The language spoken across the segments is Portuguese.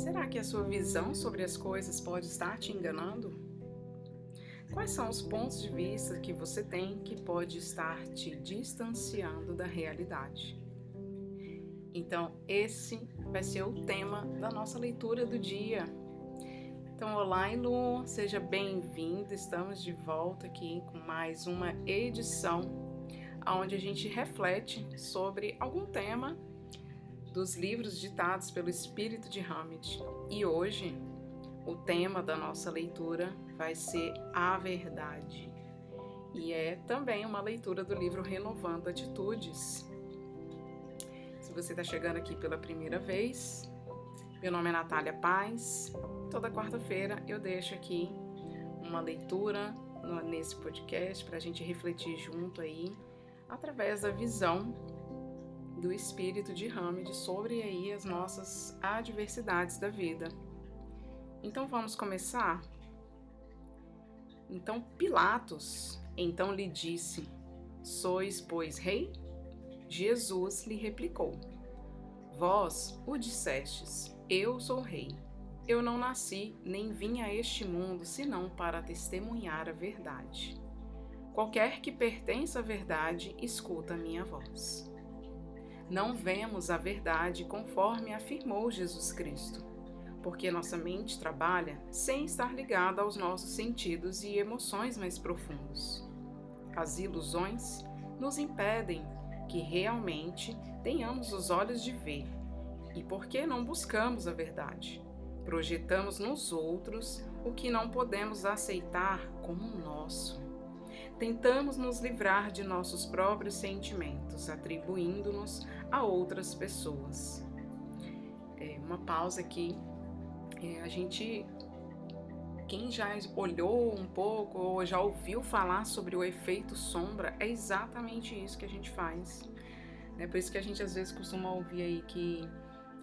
Será que a sua visão sobre as coisas pode estar te enganando? Quais são os pontos de vista que você tem que pode estar te distanciando da realidade? Então, esse vai ser o tema da nossa leitura do dia. Então, olá, Lu, seja bem-vindo. Estamos de volta aqui com mais uma edição onde a gente reflete sobre algum tema dos livros ditados pelo espírito de Hamid. E hoje, o tema da nossa leitura vai ser a verdade. E é também uma leitura do livro Renovando Atitudes, se você está chegando aqui pela primeira vez, meu nome é Natália Paz. Toda quarta-feira eu deixo aqui uma leitura nesse podcast para a gente refletir junto aí, através da visão do espírito de Hamid sobre aí as nossas adversidades da vida. Então vamos começar? Então Pilatos então lhe disse: Sois, pois, rei? Jesus lhe replicou: Vós o dissestes, eu sou rei. Eu não nasci nem vim a este mundo senão para testemunhar a verdade. Qualquer que pertença à verdade, escuta a minha voz. Não vemos a verdade conforme afirmou Jesus Cristo, porque nossa mente trabalha sem estar ligada aos nossos sentidos e emoções mais profundos. As ilusões nos impedem que realmente tenhamos os olhos de ver. E por que não buscamos a verdade? Projetamos nos outros o que não podemos aceitar como nosso. Tentamos nos livrar de nossos próprios sentimentos, atribuindo-nos a outras pessoas. É uma pausa aqui. É, a gente quem já olhou um pouco ou já ouviu falar sobre o efeito sombra, é exatamente isso que a gente faz. É por isso que a gente às vezes costuma ouvir aí que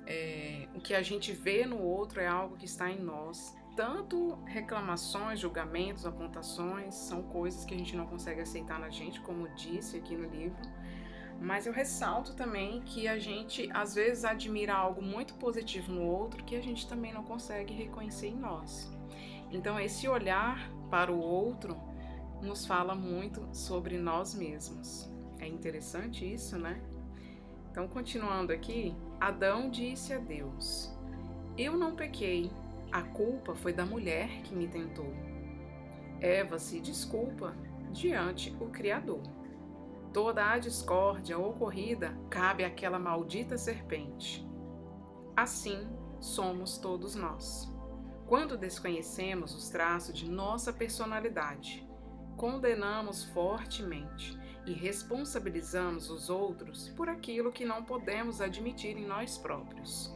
é, o que a gente vê no outro é algo que está em nós. Tanto reclamações, julgamentos, apontações são coisas que a gente não consegue aceitar na gente, como disse aqui no livro. Mas eu ressalto também que a gente às vezes admira algo muito positivo no outro que a gente também não consegue reconhecer em nós. Então, esse olhar para o outro nos fala muito sobre nós mesmos. É interessante isso, né? Então, continuando aqui, Adão disse a Deus: Eu não pequei, a culpa foi da mulher que me tentou. Eva se desculpa diante o Criador. Toda a discórdia ocorrida cabe àquela maldita serpente. Assim somos todos nós. Quando desconhecemos os traços de nossa personalidade, condenamos fortemente e responsabilizamos os outros por aquilo que não podemos admitir em nós próprios.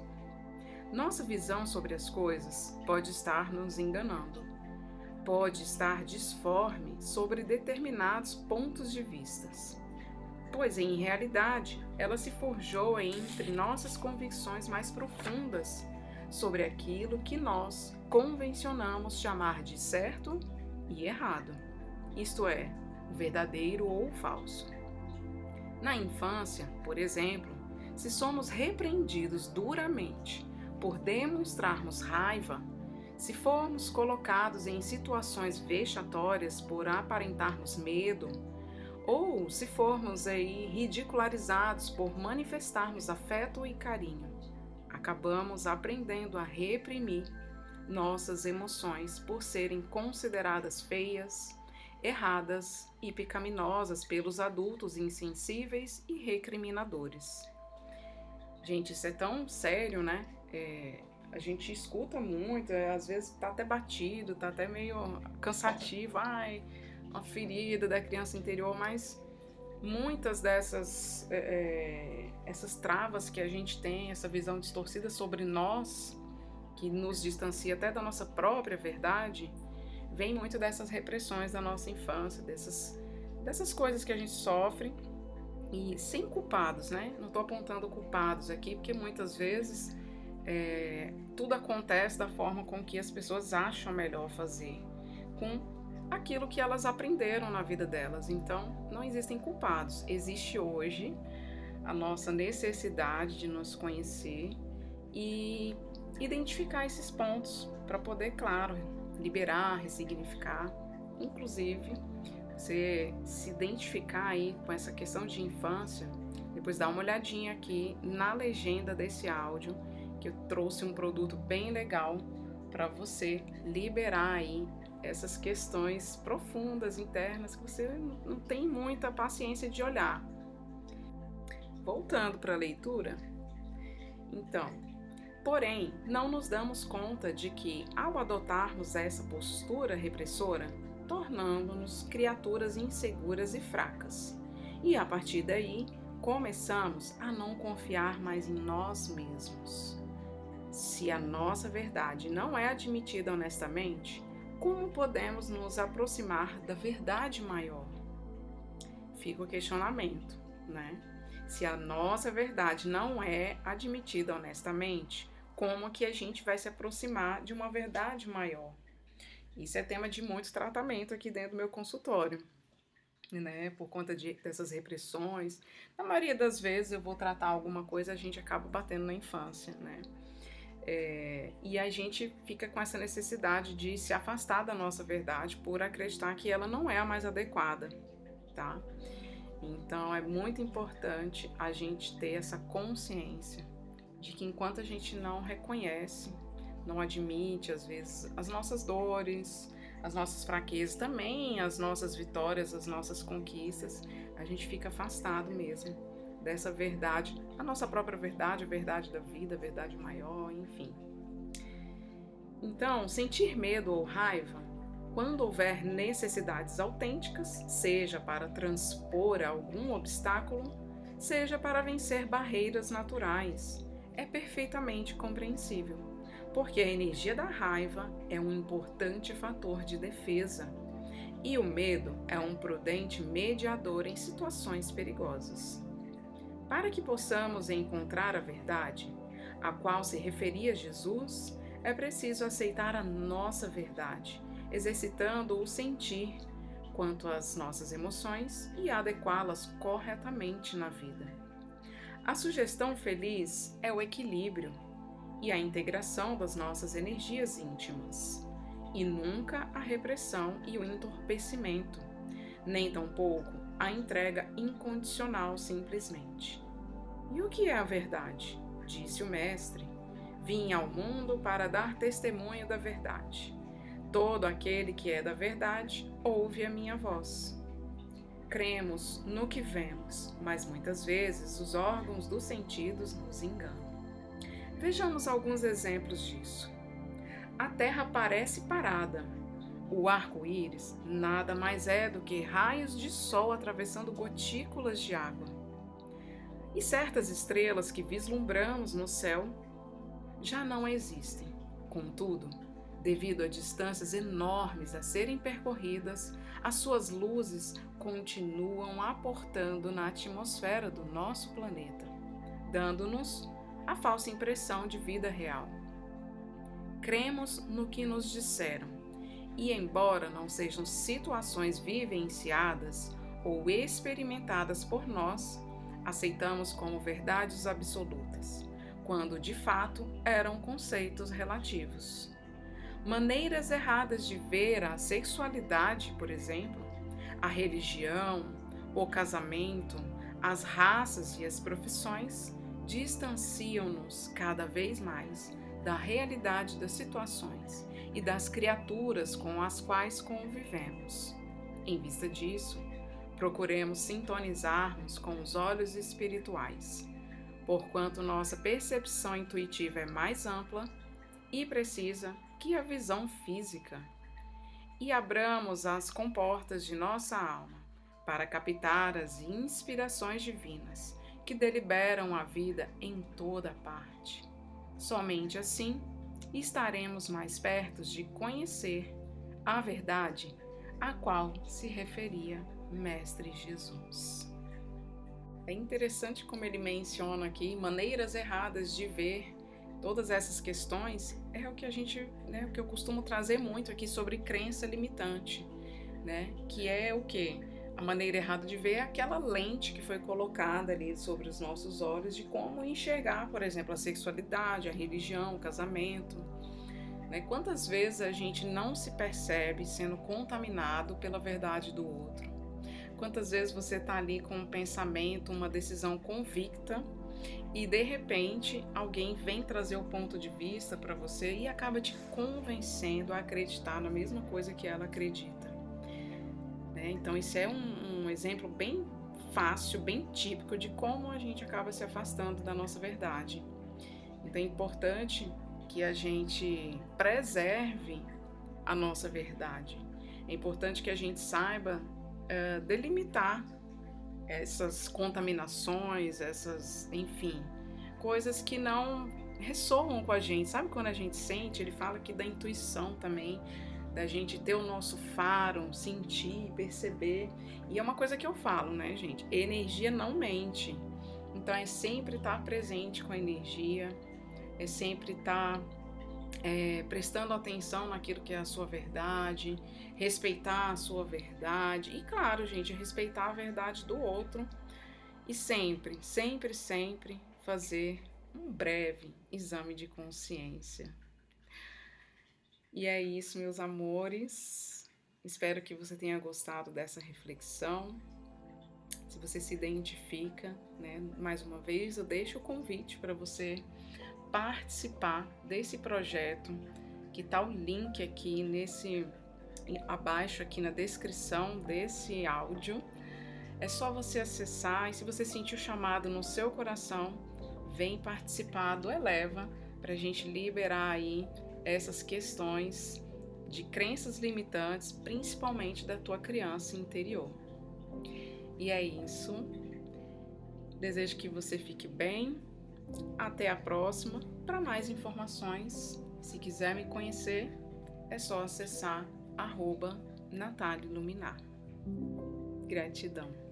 Nossa visão sobre as coisas pode estar nos enganando, pode estar disforme sobre determinados pontos de vistas, pois em realidade ela se forjou entre nossas convicções mais profundas sobre aquilo que nós convencionamos chamar de certo e errado, isto é, verdadeiro ou falso. Na infância, por exemplo, se somos repreendidos duramente por demonstrarmos raiva, se formos colocados em situações vexatórias por aparentarmos medo, ou se formos aí ridicularizados por manifestarmos afeto e carinho, acabamos aprendendo a reprimir nossas emoções por serem consideradas feias, erradas e pecaminosas pelos adultos insensíveis e recriminadores. Gente, isso é tão sério, né? É, a gente escuta muito, é, às vezes tá até batido, tá até meio cansativo, ai, uma ferida da criança interior, mas muitas dessas é, é, essas travas que a gente tem, essa visão distorcida sobre nós, que nos distancia até da nossa própria verdade, vem muito dessas repressões da nossa infância, dessas, dessas coisas que a gente sofre e sem culpados, né? Não estou apontando culpados aqui, porque muitas vezes é, tudo acontece da forma com que as pessoas acham melhor fazer, com aquilo que elas aprenderam na vida delas. Então, não existem culpados. Existe hoje a nossa necessidade de nos conhecer e identificar esses pontos para poder, claro, liberar, ressignificar, inclusive você se identificar aí com essa questão de infância, depois dá uma olhadinha aqui na legenda desse áudio, que eu trouxe um produto bem legal para você liberar aí essas questões profundas, internas, que você não tem muita paciência de olhar. Voltando para a leitura, então, porém, não nos damos conta de que, ao adotarmos essa postura repressora, tornamos-nos criaturas inseguras e fracas. E a partir daí, começamos a não confiar mais em nós mesmos. Se a nossa verdade não é admitida honestamente, como podemos nos aproximar da verdade maior? Fica o questionamento, né? Se a nossa verdade não é admitida honestamente, como que a gente vai se aproximar de uma verdade maior? Isso é tema de muito tratamento aqui dentro do meu consultório, né? Por conta de, dessas repressões. Na maioria das vezes eu vou tratar alguma coisa, a gente acaba batendo na infância, né? É, e a gente fica com essa necessidade de se afastar da nossa verdade por acreditar que ela não é a mais adequada, tá? Então é muito importante a gente ter essa consciência de que enquanto a gente não reconhece não admite, às vezes, as nossas dores, as nossas fraquezas, também as nossas vitórias, as nossas conquistas, a gente fica afastado mesmo dessa verdade, a nossa própria verdade, a verdade da vida, a verdade maior, enfim. Então, sentir medo ou raiva, quando houver necessidades autênticas, seja para transpor algum obstáculo, seja para vencer barreiras naturais, é perfeitamente compreensível porque a energia da raiva é um importante fator de defesa e o medo é um prudente mediador em situações perigosas. Para que possamos encontrar a verdade, a qual se referia Jesus, é preciso aceitar a nossa verdade, exercitando o sentir quanto às nossas emoções e adequá-las corretamente na vida. A sugestão feliz é o equilíbrio e a integração das nossas energias íntimas, e nunca a repressão e o entorpecimento, nem tampouco a entrega incondicional simplesmente. E o que é a verdade? Disse o Mestre. Vim ao mundo para dar testemunho da verdade. Todo aquele que é da verdade ouve a minha voz. Cremos no que vemos, mas muitas vezes os órgãos dos sentidos nos enganam. Vejamos alguns exemplos disso. A Terra parece parada. O arco-íris nada mais é do que raios de sol atravessando gotículas de água. E certas estrelas que vislumbramos no céu já não existem. Contudo, devido a distâncias enormes a serem percorridas, as suas luzes continuam aportando na atmosfera do nosso planeta, dando-nos a falsa impressão de vida real. Cremos no que nos disseram, e embora não sejam situações vivenciadas ou experimentadas por nós, aceitamos como verdades absolutas, quando de fato eram conceitos relativos. Maneiras erradas de ver a sexualidade, por exemplo, a religião, o casamento, as raças e as profissões distanciam-nos cada vez mais da realidade das situações e das criaturas com as quais convivemos. Em vista disso, procuremos sintonizarmos com os olhos espirituais, porquanto nossa percepção intuitiva é mais ampla e precisa que a visão física, e abramos as comportas de nossa alma para captar as inspirações divinas que deliberam a vida em toda parte. Somente assim estaremos mais perto de conhecer a verdade a qual se referia Mestre Jesus. É interessante como ele menciona aqui maneiras erradas de ver todas essas questões é o que a gente, né, o que eu costumo trazer muito aqui sobre crença limitante, né, que é o que a maneira errada de ver é aquela lente que foi colocada ali sobre os nossos olhos de como enxergar, por exemplo, a sexualidade, a religião, o casamento. Né? Quantas vezes a gente não se percebe sendo contaminado pela verdade do outro? Quantas vezes você está ali com um pensamento, uma decisão convicta e de repente alguém vem trazer o ponto de vista para você e acaba te convencendo a acreditar na mesma coisa que ela acredita. Né? Então, isso é um, um exemplo bem fácil, bem típico de como a gente acaba se afastando da nossa verdade. Então, é importante que a gente preserve a nossa verdade. É importante que a gente saiba uh, delimitar essas contaminações, essas, enfim, coisas que não ressoam com a gente. Sabe quando a gente sente? Ele fala que da intuição também, da gente ter o nosso faro, sentir, perceber. E é uma coisa que eu falo, né, gente? Energia não mente. Então é sempre estar presente com a energia, é sempre estar é, prestando atenção naquilo que é a sua verdade, respeitar a sua verdade e, claro, gente, respeitar a verdade do outro e sempre, sempre, sempre fazer um breve exame de consciência. E é isso, meus amores. Espero que você tenha gostado dessa reflexão. Se você se identifica, né, mais uma vez, eu deixo o convite para você participar desse projeto, que tá o link aqui nesse abaixo aqui na descrição desse áudio. É só você acessar e se você sentir o chamado no seu coração, vem participar do Eleva para a gente liberar aí essas questões de crenças limitantes, principalmente da tua criança interior. E é isso. Desejo que você fique bem. Até a próxima. Para mais informações, se quiser me conhecer, é só acessar arroba Natália Luminar. Gratidão.